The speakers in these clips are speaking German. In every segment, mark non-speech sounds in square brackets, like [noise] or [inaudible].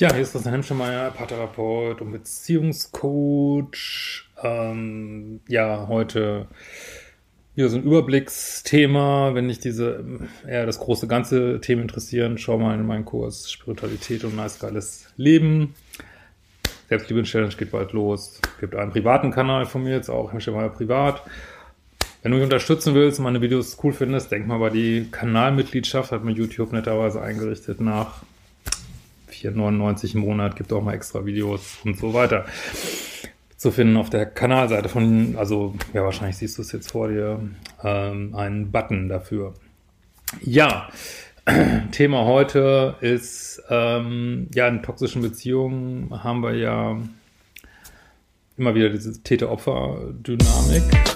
Ja, hier ist Christian Hemschemeyer, Paartherapeut und Beziehungscoach. Ähm, ja, heute wieder so ein Überblicksthema. Wenn dich diese eher das große ganze Thema interessieren, schau mal in meinen Kurs Spiritualität und nice geiles Leben. Selbstliebe-Challenge geht bald los. Gibt einen privaten Kanal von mir jetzt auch, Hemschemeyer Privat. Wenn du mich unterstützen willst und meine Videos cool findest, denk mal bei die Kanalmitgliedschaft, hat mir YouTube netterweise eingerichtet nach 4,99 im Monat, gibt auch mal extra Videos und so weiter zu finden auf der Kanalseite von, also ja, wahrscheinlich siehst du es jetzt vor dir, ähm, einen Button dafür. Ja, [clears throat] Thema heute ist, ähm, ja, in toxischen Beziehungen haben wir ja immer wieder diese Täter-Opfer-Dynamik.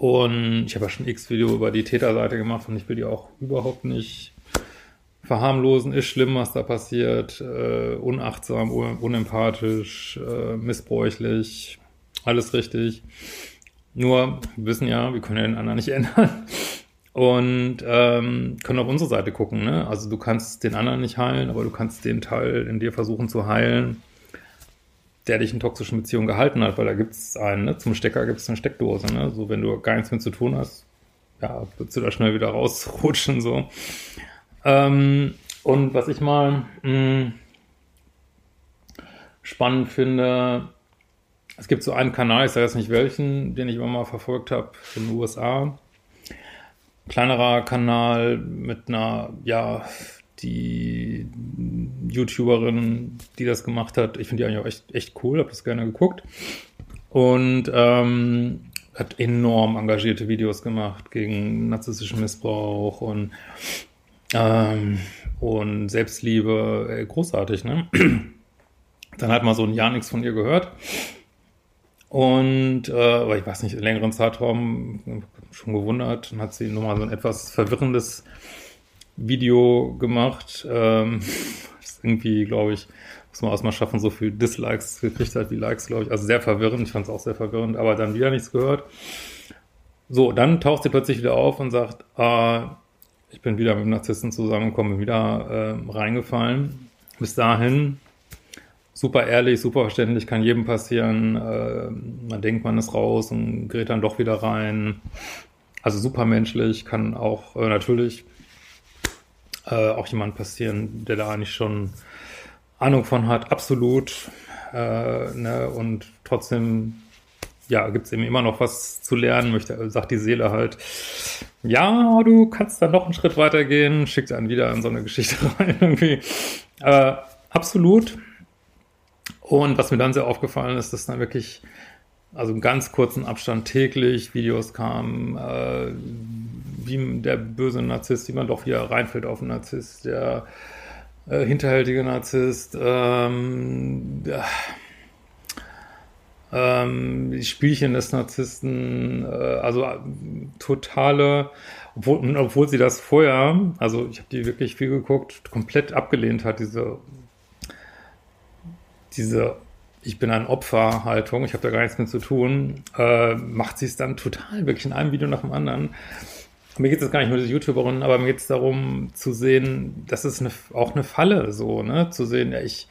Und ich habe ja schon x Video über die Täterseite gemacht und ich will die auch überhaupt nicht verharmlosen. Ist schlimm, was da passiert. Äh, unachtsam, unempathisch, äh, missbräuchlich. Alles richtig. Nur, wir wissen ja, wir können ja den anderen nicht [laughs] ändern. Und ähm, können auf unsere Seite gucken. Ne? Also du kannst den anderen nicht heilen, aber du kannst den Teil in dir versuchen zu heilen der dich in toxischen Beziehungen gehalten hat, weil da gibt es einen, ne? zum Stecker gibt es eine Steckdose, ne? so wenn du gar nichts mit zu tun hast, ja, würdest du da schnell wieder [laughs] rausrutschen, so. Ähm, und was ich mal mh, hm, spannend finde, es gibt so einen Kanal, ich sage jetzt nicht welchen, den ich immer mal verfolgt habe in den USA. Kleinerer Kanal mit einer, ja, die YouTuberin, die das gemacht hat, ich finde die eigentlich auch echt, echt cool, habe das gerne geguckt. Und ähm, hat enorm engagierte Videos gemacht gegen narzisstischen Missbrauch und, ähm, und Selbstliebe. Ey, großartig, ne? Dann hat man so ein Jahr nichts von ihr gehört. Und, äh, aber ich weiß nicht, in längeren Zeitraum schon gewundert, dann hat sie nochmal so ein etwas verwirrendes Video gemacht. Ähm, [laughs] irgendwie, glaube ich, muss man erstmal schaffen, so viel Dislikes gekriegt hat wie Likes, glaube ich. Also sehr verwirrend. Ich fand es auch sehr verwirrend, aber dann wieder nichts gehört. So, dann taucht sie plötzlich wieder auf und sagt, ah, ich bin wieder mit dem Narzissten zusammengekommen, bin wieder äh, reingefallen. Bis dahin super ehrlich, super verständlich, kann jedem passieren. Äh, man denkt, man ist raus und gerät dann doch wieder rein. Also super menschlich, kann auch äh, natürlich äh, auch jemand passieren, der da eigentlich schon Ahnung von hat, absolut. Äh, ne? Und trotzdem, ja, gibt es eben immer noch was zu lernen, möchte, sagt die Seele halt, ja, du kannst dann noch einen Schritt weiter gehen, schickt einen wieder in so eine Geschichte [laughs] rein irgendwie. Äh, absolut. Und was mir dann sehr aufgefallen ist, dass dann wirklich, also einen ganz kurzen Abstand täglich Videos kamen, äh, wie der böse Narzisst, wie man doch wieder reinfällt auf den Narzisst, der äh, hinterhältige Narzisst, ähm, ja, ähm, die Spielchen des Narzissten, äh, also äh, totale, obwohl, obwohl sie das vorher, also ich habe die wirklich viel geguckt, komplett abgelehnt hat, diese, diese ich bin ein Opferhaltung, ich habe da gar nichts mit zu tun, äh, macht sie es dann total, wirklich in einem Video nach dem anderen mir geht es gar nicht nur die YouTuberin, aber mir geht es darum zu sehen, das ist eine, auch eine Falle, so, ne? Zu sehen, ja, ich,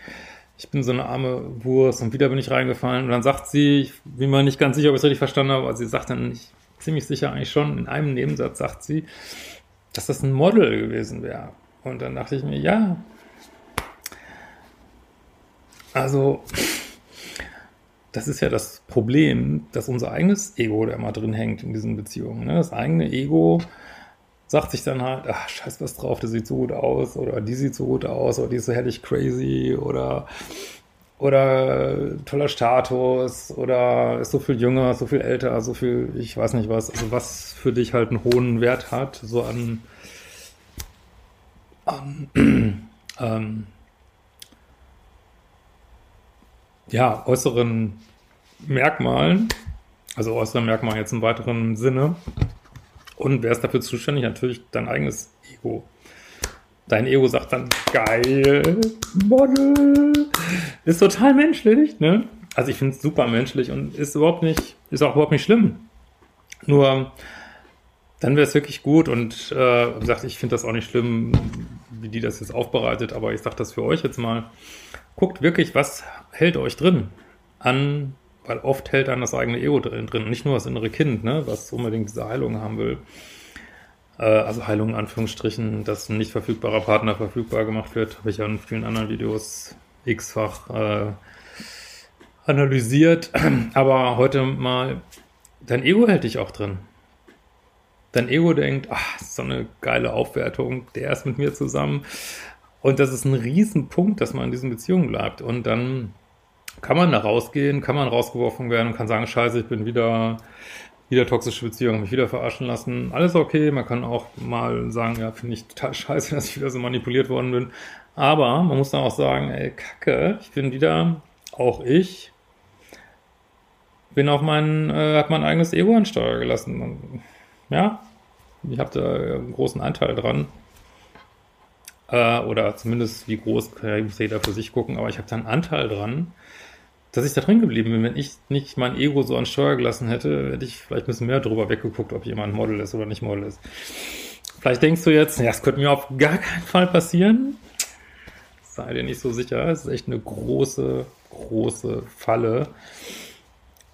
ich bin so eine arme Wurst und wieder bin ich reingefallen. Und dann sagt sie, ich bin mir nicht ganz sicher, ob ich es richtig verstanden habe, aber sie sagt dann nicht, ziemlich sicher eigentlich schon, in einem Nebensatz sagt sie, dass das ein Model gewesen wäre. Und dann dachte ich mir, ja, also das ist ja das Problem, dass unser eigenes Ego da immer drin hängt in diesen Beziehungen. Ne? Das eigene Ego sagt sich dann halt, ach, scheiß was drauf, der sieht so gut aus oder die sieht so gut aus oder die ist so herrlich crazy oder oder toller Status oder ist so viel jünger, so viel älter, so viel, ich weiß nicht was, also was für dich halt einen hohen Wert hat, so an, an [clears throat] ähm, ja, äußeren Merkmalen, also äußere Merkmale jetzt im weiteren Sinne. Und wer ist dafür zuständig? Natürlich dein eigenes Ego. Dein Ego sagt dann, geil, Model. Ist total menschlich, ne? Also ich finde es super menschlich und ist überhaupt nicht, ist auch überhaupt nicht schlimm. Nur dann wäre es wirklich gut und äh, wie ich finde das auch nicht schlimm, wie die das jetzt aufbereitet, aber ich sage das für euch jetzt mal. Guckt wirklich, was hält euch drin an, weil oft hält dann das eigene Ego drin, drin. nicht nur das innere Kind, ne, was unbedingt diese Heilung haben will. Äh, also Heilung in Anführungsstrichen, dass ein nicht verfügbarer Partner verfügbar gemacht wird, habe ich ja in vielen anderen Videos x-fach äh, analysiert. [clears throat] Aber heute mal, dein Ego hält dich auch drin. Dein Ego denkt, ach, so eine geile Aufwertung, der ist mit mir zusammen. Und das ist ein Riesenpunkt, dass man in diesen Beziehungen bleibt. Und dann kann man da rausgehen, kann man rausgeworfen werden und kann sagen, scheiße, ich bin wieder wieder toxische Beziehung, mich wieder verarschen lassen. Alles okay, man kann auch mal sagen, ja, finde ich total scheiße, [laughs] dass ich wieder so manipuliert worden bin. Aber man muss dann auch sagen, ey, kacke, ich bin wieder, auch ich, bin auf mein, äh, hab mein eigenes Ego an Steuer gelassen. Ja, ich habe da einen großen Anteil dran. Äh, oder zumindest wie groß, muss jeder für sich gucken, aber ich habe da einen Anteil dran dass ich da drin geblieben bin. Wenn ich nicht mein Ego so an Steuer gelassen hätte, hätte ich vielleicht ein bisschen mehr drüber weggeguckt, ob jemand Model ist oder nicht Model ist. Vielleicht denkst du jetzt, ja, das könnte mir auf gar keinen Fall passieren. Sei dir nicht so sicher. Es ist echt eine große, große Falle.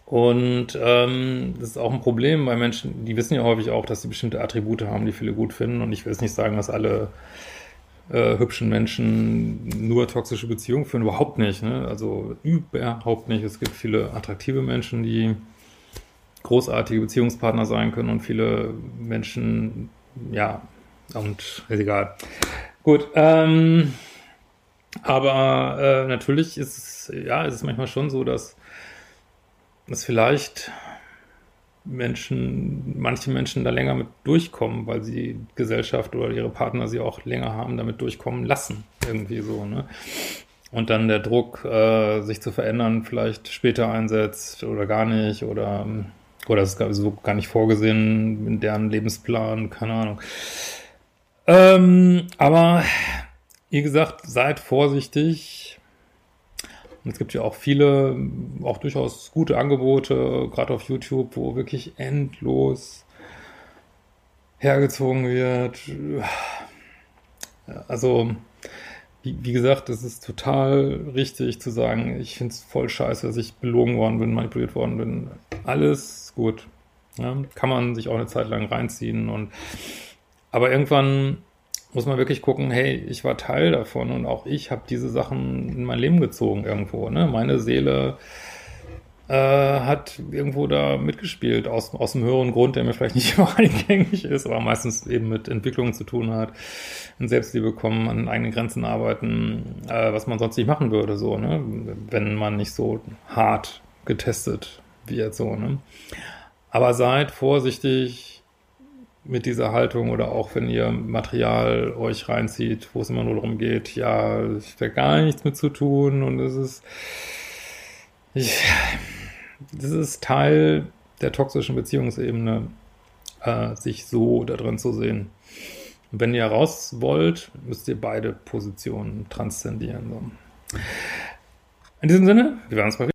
Und ähm, das ist auch ein Problem bei Menschen, die wissen ja häufig auch, dass sie bestimmte Attribute haben, die viele gut finden. Und ich will jetzt nicht sagen, dass alle äh, hübschen Menschen nur toxische Beziehungen führen. Überhaupt nicht. Ne? Also überhaupt nicht. Es gibt viele attraktive Menschen, die großartige Beziehungspartner sein können und viele Menschen, ja, und ist egal. Gut, ähm, aber äh, natürlich ist es, ja, ist es manchmal schon so, dass es vielleicht Menschen, manche Menschen da länger mit durchkommen, weil sie Gesellschaft oder ihre Partner sie auch länger haben, damit durchkommen lassen. Irgendwie so, ne? Und dann der Druck, äh, sich zu verändern, vielleicht später einsetzt oder gar nicht oder, oder es ist so gar nicht vorgesehen in deren Lebensplan, keine Ahnung. Ähm, aber wie gesagt, seid vorsichtig, und es gibt ja auch viele, auch durchaus gute Angebote, gerade auf YouTube, wo wirklich endlos hergezogen wird. Also, wie, wie gesagt, es ist total richtig zu sagen, ich finde es voll scheiße, dass ich belogen worden bin, manipuliert worden bin. Alles gut. Ja, kann man sich auch eine Zeit lang reinziehen und aber irgendwann muss man wirklich gucken, hey, ich war Teil davon und auch ich habe diese Sachen in mein Leben gezogen irgendwo. Ne? Meine Seele äh, hat irgendwo da mitgespielt, aus, aus dem höheren Grund, der mir vielleicht nicht [laughs] immer eingängig ist, aber meistens eben mit Entwicklungen zu tun hat, in Selbstliebe kommen, an eigenen Grenzen arbeiten, äh, was man sonst nicht machen würde, so, ne? wenn man nicht so hart getestet wird, so. Ne? Aber seid vorsichtig, mit dieser Haltung oder auch wenn ihr Material euch reinzieht, wo es immer nur darum geht, ja, ich will gar nichts mit zu tun und es ist, ich, das ist Teil der toxischen Beziehungsebene, äh, sich so da drin zu sehen. Und wenn ihr raus wollt, müsst ihr beide Positionen transzendieren. So. In diesem Sinne, wir werden uns mal